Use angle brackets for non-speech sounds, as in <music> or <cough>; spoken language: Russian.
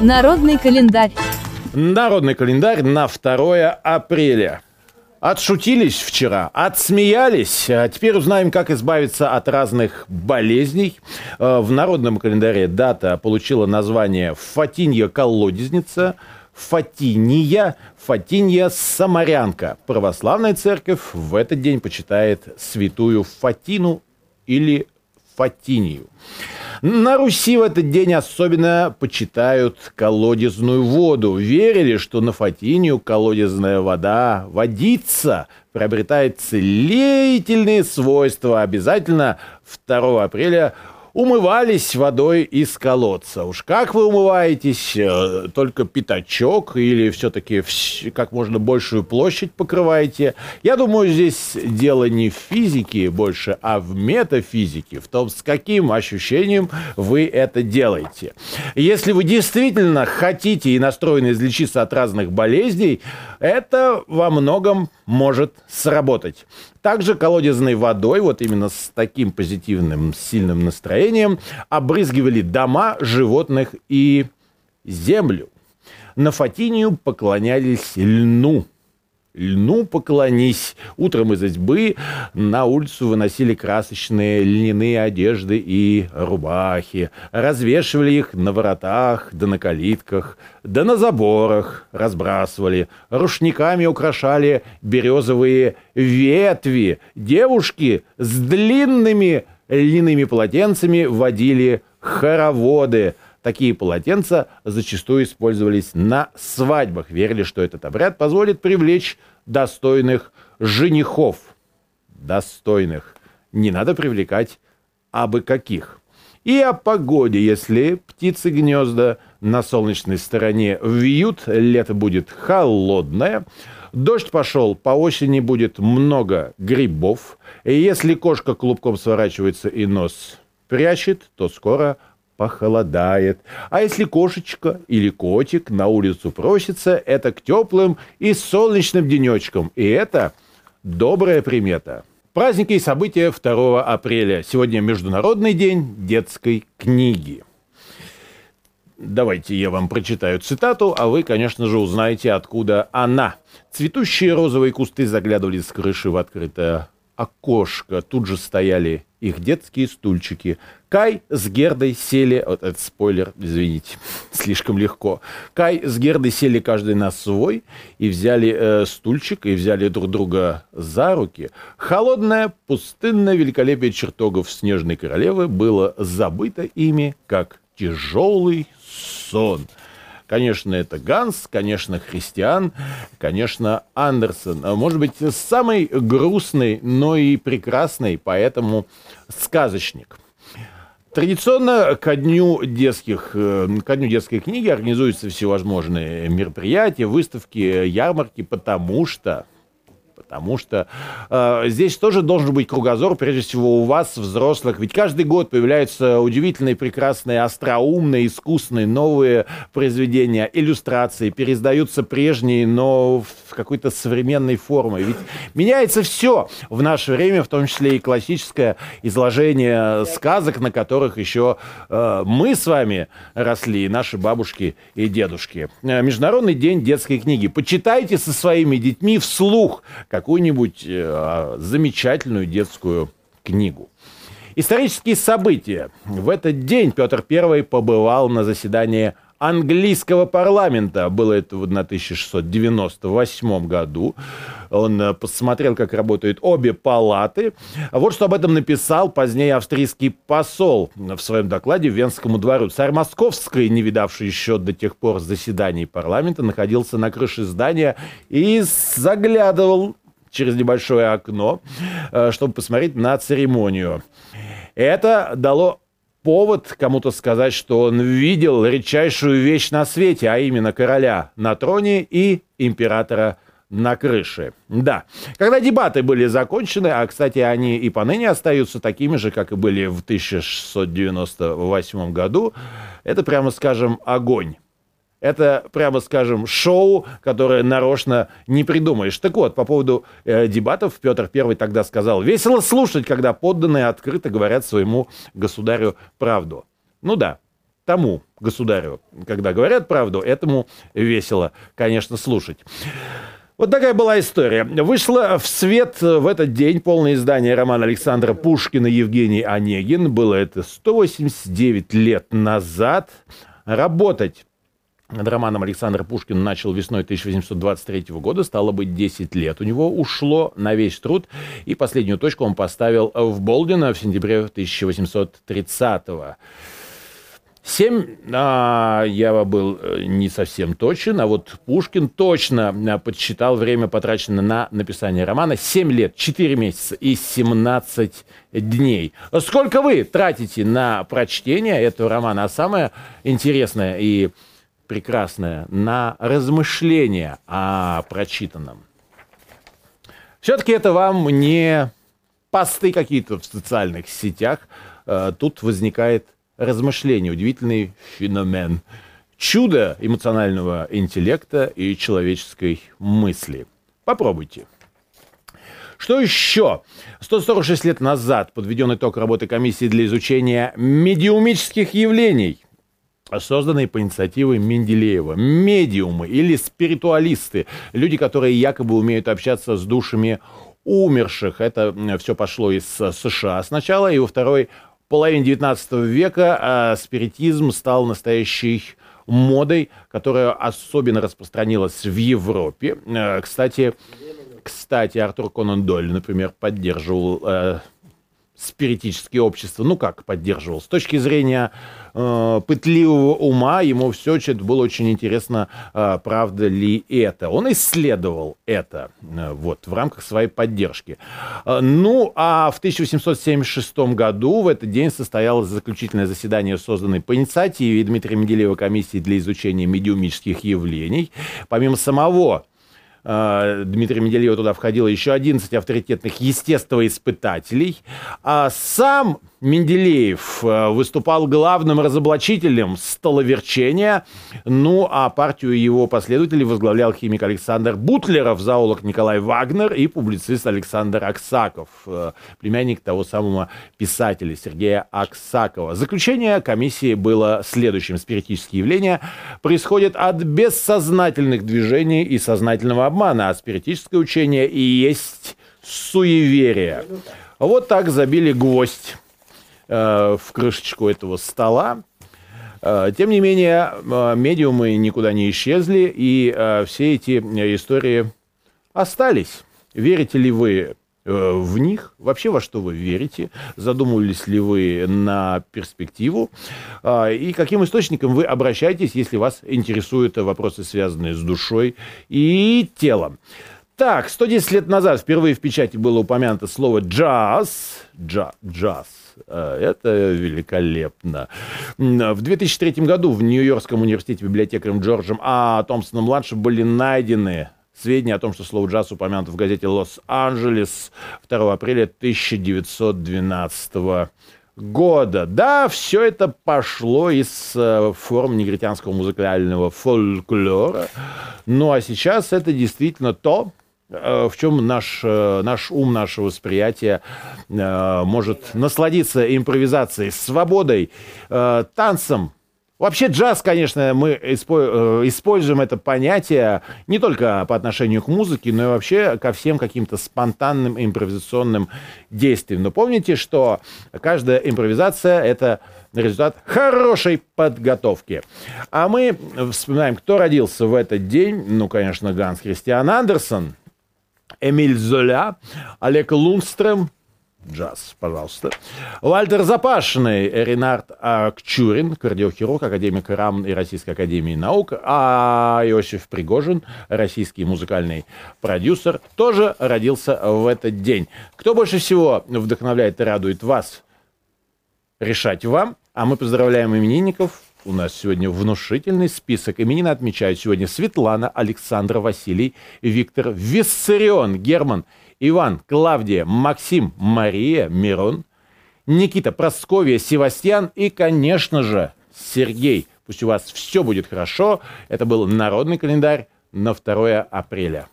Народный календарь. Народный календарь на 2 апреля. Отшутились вчера, отсмеялись. А теперь узнаем, как избавиться от разных болезней. Э, в народном календаре дата получила название «Фатинья колодезница», Фатиния, Фатинья Самарянка. Православная церковь в этот день почитает святую Фатину или Фатинию. На Руси в этот день особенно почитают колодезную воду. Верили, что на Фатинию колодезная вода, водица, приобретает целительные свойства. Обязательно 2 апреля умывались водой из колодца. Уж как вы умываетесь? Э, только пятачок или все-таки как можно большую площадь покрываете? Я думаю, здесь дело не в физике больше, а в метафизике, в том, с каким ощущением вы это делаете. Если вы действительно хотите и настроены излечиться от разных болезней, это во многом может сработать. Также колодезной водой, вот именно с таким позитивным, сильным настроением, обрызгивали дома, животных и землю. На Фатинию поклонялись льну – льну поклонись. Утром из избы на улицу выносили красочные льняные одежды и рубахи, развешивали их на воротах, да на калитках, да на заборах разбрасывали, рушниками украшали березовые ветви. Девушки с длинными льняными полотенцами водили хороводы – Такие полотенца зачастую использовались на свадьбах. Верили, что этот обряд позволит привлечь достойных женихов. Достойных. Не надо привлекать абы каких. И о погоде. Если птицы гнезда на солнечной стороне вьют, лето будет холодное, дождь пошел, по осени будет много грибов. И если кошка клубком сворачивается и нос прячет, то скоро похолодает. А если кошечка или котик на улицу просится, это к теплым и солнечным денечкам. И это добрая примета. Праздники и события 2 апреля. Сегодня Международный день детской книги. Давайте я вам прочитаю цитату, а вы, конечно же, узнаете, откуда она. Цветущие розовые кусты заглядывали с крыши в открытое окошко. Тут же стояли их детские стульчики. Кай с Гердой сели... Вот это спойлер, извините, <laughs> слишком легко. Кай с Гердой сели каждый на свой и взяли э, стульчик, и взяли друг друга за руки. Холодное, пустынное великолепие чертогов Снежной Королевы было забыто ими, как тяжелый сон. Конечно, это Ганс, конечно, Христиан, конечно, Андерсон. А может быть, самый грустный, но и прекрасный, поэтому сказочник. Традиционно ко дню детских, э, ко дню детской книги организуются всевозможные мероприятия, выставки, ярмарки, потому что Потому что э, здесь тоже должен быть кругозор, прежде всего, у вас, взрослых. Ведь каждый год появляются удивительные, прекрасные, остроумные, искусные, новые произведения, иллюстрации, пересдаются прежние, но в какой-то современной форме. Ведь меняется все в наше время, в том числе и классическое изложение сказок, на которых еще э, мы с вами росли, наши бабушки и дедушки. Э, Международный день детской книги. Почитайте со своими детьми вслух какую-нибудь э, замечательную детскую книгу. Исторические события. В этот день Петр I побывал на заседании английского парламента. Было это в 1698 году. Он э, посмотрел, как работают обе палаты. Вот что об этом написал позднее австрийский посол в своем докладе Венскому двору. Царь Московский, не видавший еще до тех пор заседаний парламента, находился на крыше здания и заглядывал через небольшое окно, э, чтобы посмотреть на церемонию. Это дало повод кому-то сказать, что он видел редчайшую вещь на свете, а именно короля на троне и императора на крыше. Да. Когда дебаты были закончены, а, кстати, они и поныне остаются такими же, как и были в 1698 году, это, прямо скажем, огонь. Это, прямо скажем, шоу, которое нарочно не придумаешь. Так вот, по поводу э, дебатов Петр I тогда сказал, весело слушать, когда подданные открыто говорят своему государю правду. Ну да, тому государю, когда говорят правду, этому весело, конечно, слушать. Вот такая была история. Вышло в свет в этот день полное издание романа Александра Пушкина «Евгений Онегин». Было это 189 лет назад. Работать над романом Александр Пушкин начал весной 1823 года, стало быть, 10 лет. У него ушло на весь труд, и последнюю точку он поставил в Болдино в сентябре 1830 года. Семь, а, я был э, не совсем точен, а вот Пушкин точно а, подсчитал время, потраченное на написание романа. Семь лет, четыре месяца и 17 дней. Сколько вы тратите на прочтение этого романа? А самое интересное и прекрасное, на размышления о прочитанном. Все-таки это вам не посты какие-то в социальных сетях. Э, тут возникает размышления, удивительный феномен. Чудо эмоционального интеллекта и человеческой мысли. Попробуйте. Что еще? 146 лет назад подведен итог работы комиссии для изучения медиумических явлений, созданной по инициативе Менделеева. Медиумы или спиритуалисты, люди, которые якобы умеют общаться с душами умерших. Это все пошло из США сначала, и во второй половине 19 века а, спиритизм стал настоящей модой, которая особенно распространилась в Европе. А, кстати, кстати, Артур Конан Дойль, например, поддерживал э, спиритические общества. Ну как поддерживал? С точки зрения э, пытливого ума ему все это было очень интересно, э, правда ли это. Он исследовал это э, вот, в рамках своей поддержки. Э, ну, а в 1876 году в этот день состоялось заключительное заседание, созданное по инициативе Дмитрия Менделеева комиссии для изучения медиумических явлений. Помимо самого Э, Дмитрия Менделеева туда входило еще 11 авторитетных естествоиспытателей. А сам Менделеев э, выступал главным разоблачителем столоверчения, ну а партию его последователей возглавлял химик Александр Бутлеров, зоолог Николай Вагнер и публицист Александр Аксаков, э, племянник того самого писателя Сергея Аксакова. Заключение комиссии было следующим. Спиритические явления происходят от бессознательных движений и сознательного обмана, а спиритическое учение и есть суеверие. Вот так забили гвоздь в крышечку этого стола. Э, тем не менее, э, медиумы никуда не исчезли, и все эти истории остались. Верите ли вы в них? Вообще во что вы верите? Задумывались ли вы на перспективу? И каким источником вы обращаетесь, если вас интересуют вопросы, связанные с душой и телом? Так, 110 лет назад впервые в печати было упомянуто слово «джаз». Джа, джаз. Э, это великолепно. В 2003 году в Нью-Йоркском университете библиотекарем Джорджем А. Томпсоном-младшим были найдены сведения о том, что слово «джаз» упомянуто в газете «Лос-Анджелес» 2 апреля 1912 года. Да, все это пошло из э, форм негритянского музыкального фольклора. Ну а сейчас это действительно то, в чем наш, э, наш ум, наше восприятие э, может насладиться импровизацией, свободой, танцем. Вообще джаз, конечно, мы используем это понятие не только по отношению к музыке, но и вообще ко всем каким-то спонтанным импровизационным действиям. Но помните, что каждая импровизация — это результат хорошей подготовки. А мы вспоминаем, кто родился в этот день. Ну, конечно, Ганс Христиан Андерсон — Эмиль Золя, Олег Лунстрем, джаз, пожалуйста. Вальтер Запашный, Ренард Акчурин, кардиохирург, академик РАМ и Российской Академии Наук, а Иосиф Пригожин, российский музыкальный продюсер, тоже родился в этот день. Кто больше всего вдохновляет и радует вас, решать вам. А мы поздравляем именинников у нас сегодня внушительный список. Именины отмечают сегодня Светлана, Александр, Василий, Виктор, Виссарион, Герман, Иван, Клавдия, Максим, Мария, Мирон, Никита, Просковия, Севастьян и, конечно же, Сергей. Пусть у вас все будет хорошо. Это был народный календарь на 2 апреля.